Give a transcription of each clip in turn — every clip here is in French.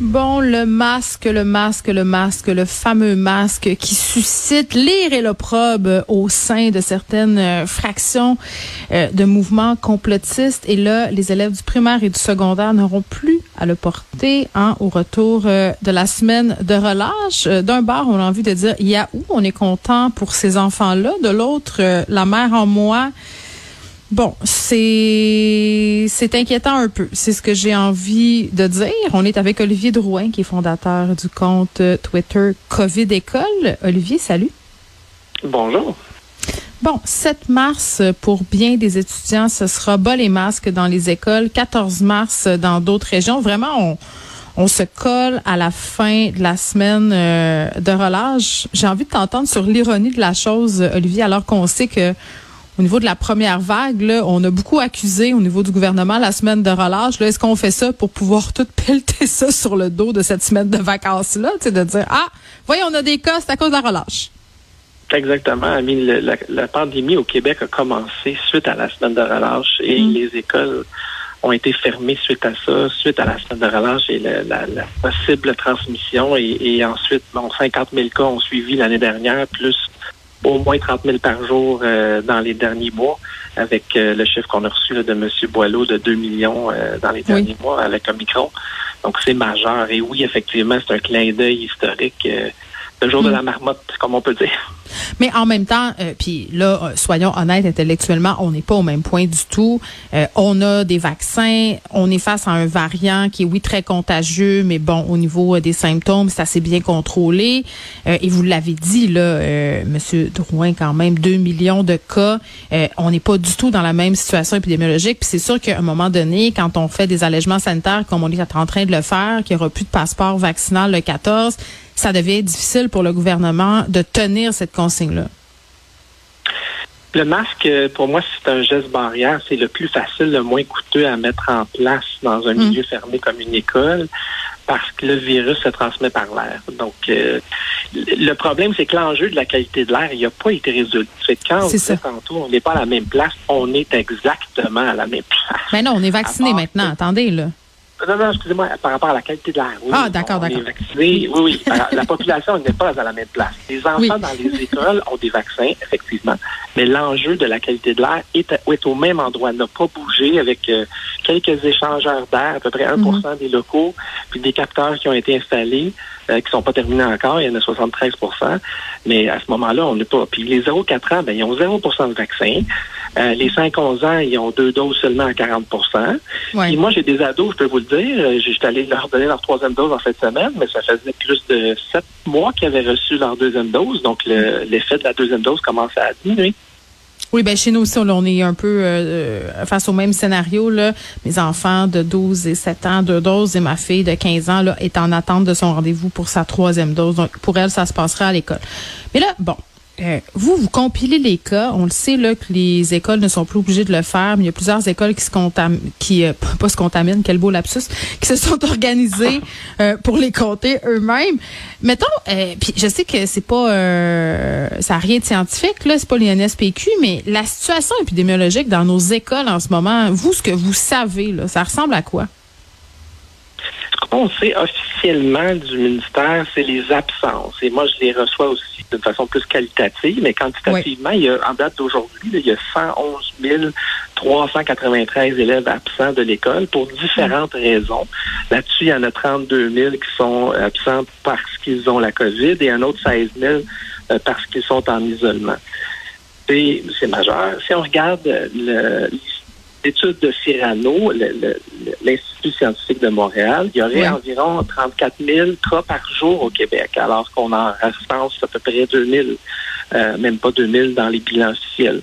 Bon, le masque, le masque, le masque, le fameux masque qui suscite l'ire et l'opprobre au sein de certaines euh, fractions euh, de mouvements complotistes. Et là, les élèves du primaire et du secondaire n'auront plus à le porter hein, au retour euh, de la semaine de relâche. D'un bar, on a envie de dire Yahoo, on est content pour ces enfants-là. De l'autre, la mère en moi Bon, c'est c'est inquiétant un peu. C'est ce que j'ai envie de dire. On est avec Olivier Drouin, qui est fondateur du compte Twitter Covid École. Olivier, salut. Bonjour. Bon, 7 mars pour bien des étudiants, ce sera bas les masques dans les écoles. 14 mars dans d'autres régions. Vraiment, on, on se colle à la fin de la semaine euh, de relâche. J'ai envie de t'entendre sur l'ironie de la chose, Olivier, alors qu'on sait que au niveau de la première vague, là, on a beaucoup accusé au niveau du gouvernement la semaine de relâche. Est-ce qu'on fait ça pour pouvoir tout pelleter ça sur le dos de cette semaine de vacances-là? De dire, ah, voyons, on a des cas, c'est à cause de la relâche. Exactement. la, pandémie au Québec a commencé suite à la semaine de relâche et mm. les écoles ont été fermées suite à ça, suite à la semaine de relâche et la, possible transmission. Et, ensuite, bon, 50 000 cas ont suivi l'année dernière, plus au moins 30 000 par jour euh, dans les derniers mois, avec euh, le chiffre qu'on a reçu de M. Boileau de 2 millions euh, dans les derniers mois avec Omicron. Donc, c'est majeur. Et oui, effectivement, c'est un clin d'œil historique le jour de la marmotte, comme on peut dire. Mais en même temps, euh, puis là, euh, soyons honnêtes intellectuellement, on n'est pas au même point du tout. Euh, on a des vaccins, on est face à un variant qui est oui très contagieux, mais bon, au niveau des symptômes, c'est assez bien contrôlé. et vous l'avez dit là, Monsieur Drouin, quand même, 2 millions de cas. on n'est pas du tout dans la même situation épidémiologique. Puis c'est sûr qu'à un moment donné, quand on fait des allègements sanitaires, comme on est en train de le faire, qu'il n'y aura plus de passeport vaccinal le 14 ça devient difficile pour le gouvernement de tenir cette consigne-là? Le masque, pour moi, c'est un geste barrière. C'est le plus facile, le moins coûteux à mettre en place dans un mm. milieu fermé comme une école parce que le virus se transmet par l'air. Donc, euh, le problème, c'est que l'enjeu de la qualité de l'air, il n'a pas été résolu. C'est quand on tantôt, on n'est pas à la même place, on est exactement à la même place. Mais non, on est vacciné maintenant. Attendez, là. Non, non, excusez-moi, par rapport à la qualité de l'air. ah, d'accord, d'accord. Oui, oui. la population n'est pas à la même place. Les enfants dans les écoles ont des vaccins, effectivement, mais l'enjeu de la qualité de l'air est, est, au même endroit, n'a pas bougé avec euh, quelques échangeurs d'air, à peu près 1 mhm. des locaux, puis des capteurs qui ont été installés, euh, qui sont pas terminés encore, il y en a 73% mais à ce moment-là, on n'est pas. Puis les 0-4 ans, ben, ils ont 0 de vaccin. Euh, les 5-11 ans, ils ont deux doses seulement à 40% Et moi, j'ai des ados, je peux vous le dire. Euh, j'étais allé leur donner leur troisième dose en cette semaine, mais ça faisait plus de sept mois qu'ils avaient reçu leur deuxième dose. Donc, l'effet de la deuxième dose commence à diminuer. Oui, ben chez nous aussi, on est un peu face au même scénario. Là. Mes enfants de 12 et 7 ans, deux doses, et ma fille de 15 ans là, est en attente de son rendez-vous pour sa troisième dose. Donc, pour elle, ça se passera à l'école. Mais là, bon, euh, vous, vous compilez les cas. On le sait là que les écoles ne sont plus obligées de le faire, mais il y a plusieurs écoles qui se contaminent, qui euh, pas se contaminent, quel beau lapsus, qui se sont organisées euh, pour les compter eux-mêmes. Mettons, puis je sais que c'est pas, ça n'a rien de scientifique là, c'est pas l'INSPQ, mais la situation épidémiologique dans nos écoles en ce moment, vous, ce que vous savez là, ça ressemble à quoi? Qu'on sait officiellement du ministère, c'est les absences. Et moi, je les reçois aussi de façon plus qualitative, mais quantitativement, il y a, en date d'aujourd'hui, il y a 111 393 élèves absents de l'école pour différentes raisons. Là-dessus, il y en a 32 000 qui sont absents parce qu'ils ont la COVID et un autre 16 000 euh, parce qu'ils sont en isolement. C'est majeur. Si on regarde le, l'étude de Cyrano, l'Institut scientifique de Montréal, il y aurait environ 34 000 cas par jour au Québec, alors qu'on en recense à peu près 2 000, euh, même pas 2 000 dans les bilans officiels.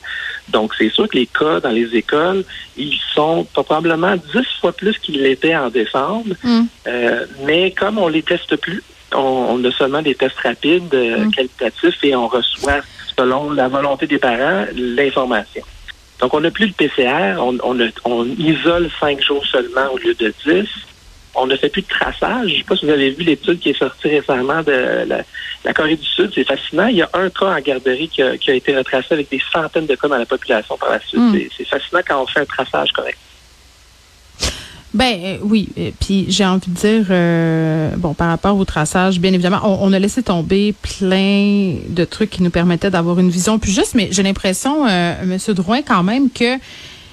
Donc, c'est sûr que les cas dans les écoles, ils sont probablement 10 fois plus qu'ils l'étaient en décembre, mm. euh, mais comme on les teste plus, on, a seulement des tests rapides, euh, mm. qualitatifs, et on reçoit, selon la volonté des parents, l'information. Donc, on n'a plus le PCR, on, on, isole cinq jours seulement au lieu de dix. on ne fait plus de traçage. Je ne sais pas si vous avez vu l'étude qui est sortie récemment de la, Corée du Sud. C'est fascinant. Il y a un cas en garderie qui a, été retracé avec des centaines de cas dans la population par la suite. Hmm. C'est fascinant quand on fait un traçage correct. Ben euh, oui, puis j'ai envie de dire, euh, bon, par rapport au traçage, bien évidemment, on, a laissé tomber plein de trucs qui nous permettaient d'avoir une vision plus juste, mais j'ai l'impression, euh, Monsieur Drouin, quand même que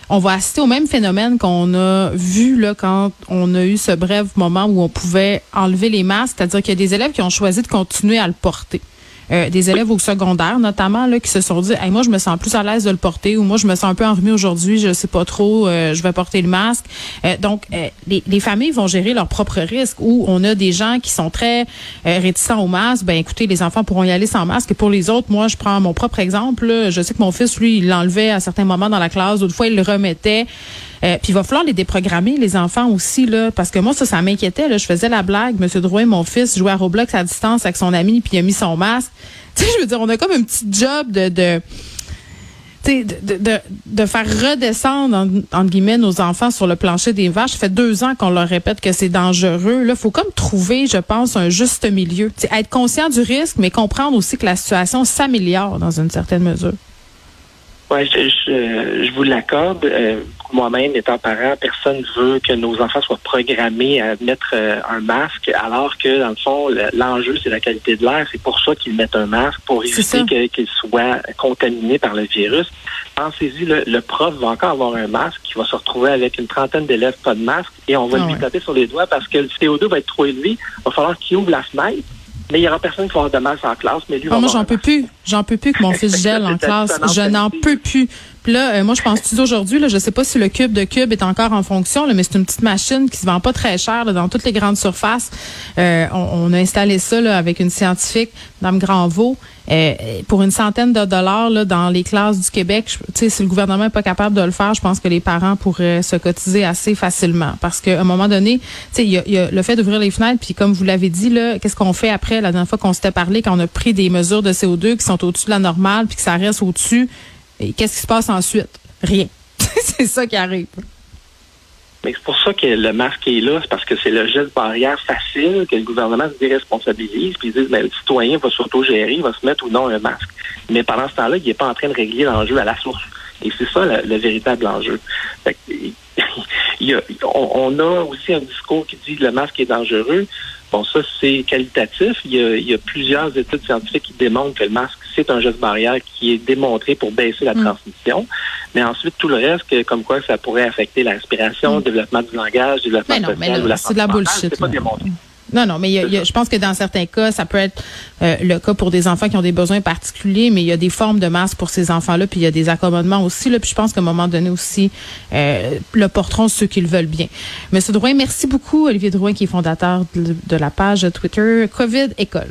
on va assister au même phénomène qu'on a vu là quand on a eu ce bref moment où on pouvait enlever les masques, c'est-à-dire qu'il y a des élèves qui ont choisi de continuer à le porter. Euh, des élèves au secondaire notamment là qui se sont dit moi je me sens plus à l'aise de le porter ou moi je me sens un peu enrhumée aujourd'hui je sais pas trop euh, je vais porter le masque. Euh, donc les, les, familles vont gérer leurs propres risques ou on a des gens qui sont très réticents au masque. Ben écoutez les enfants pourront y aller sans masque. Et pour les autres moi je prends mon propre exemple je sais que mon fils lui il l'enlevait à certains moments dans la classe d'autres fois il le remettait euh, puis va falloir les déprogrammer, les enfants aussi, parce que moi, ça, ça m'inquiétait. Je faisais la blague. Monsieur Drouin, mon fils, jouait à Roblox à distance avec son ami, puis il a mis son masque. Tu sais, je veux dire, on a comme un petit job de... faire redescendre, entre guillemets, nos enfants sur le plancher des vaches. Ça fait deux ans qu'on leur répète que c'est dangereux. Là, faut comme trouver, je pense, un juste milieu. Être conscient du risque, mais comprendre aussi que la situation s'améliore dans une certaine mesure. Oui, je, je, vous l'accorde. Euh, moi-même, étant parent, personne ne veut que nos enfants soient programmés à mettre euh, un masque, alors que, dans le fond, l'enjeu, c'est la qualité de l'air. C'est pour ça qu'ils mettent un masque, pour éviter qu'ils soient contaminés par le virus. Pensez-y, le, prof va encore avoir un masque, il va se retrouver avec une trentaine d'élèves pas de masque, et on va ah lui taper sur les doigts parce que le CO2 va être trop élevé. Il va falloir qu'il ouvre la fenêtre mais il y aura personne qui va avoir de masque en classe, mais lui ah, Moi, j'en peux plus. J'en peux plus que mon fils gèle en classe. Je n'en peux plus. Là, euh, moi, je pense que aujourd'hui, là, je sais pas si le cube de cube est encore en fonction, là, mais c'est une petite machine qui se vend pas très cher dans toutes les grandes surfaces. Euh, on, a installé ça là, avec une scientifique, Mme Granvaux, euh, pour une centaine de dollars là, dans les classes du Québec. Sais, si le gouvernement est pas capable de le faire, je pense que les parents pourraient se cotiser assez facilement. Parce qu'à un moment donné, il y a, y a, le fait d'ouvrir les fenêtres, puis comme vous l'avez dit, qu'est-ce qu'on fait après? La dernière fois qu'on s'était parlé, quand on a pris des mesures de CO2 qui sont au-dessus de la normale, puis que ça reste au-dessus et qu'est-ce qui se passe ensuite? Rien. c'est ça qui arrive. Mais c'est pour ça que le masque est là, c'est parce que c'est le geste barrière facile que le gouvernement se déresponsabilise, puis ils disent, le citoyen va s'auto-gérer, il va se mettre ou non un masque. Mais pendant ce temps-là, il n'est pas en train de régler l'enjeu à la source. Et c'est ça le, véritable enjeu. on, a aussi un discours qui dit que le masque est dangereux. Bon, ça, c'est qualitatif. Il y, a, plusieurs études scientifiques qui démontrent que le masque, c'est un geste barrière qui est démontré pour baisser la mm. transmission. Mais ensuite, tout le reste, comme quoi ça pourrait affecter la respiration, mm. le développement du langage, le développement social ou la C'est de la bullshit. C'est pas démontré. Non, non, mais je pense que dans certains cas, ça peut être euh, le cas pour des enfants qui ont des besoins particuliers, mais il y a des formes de masques pour ces enfants-là, puis il y a des accommodements aussi. Là, puis je pense qu'à un moment donné aussi, euh, le porteront ceux qui le veulent bien. Monsieur Drouin, merci beaucoup, Olivier Drouin, qui est fondateur de, de la page Twitter COVID École.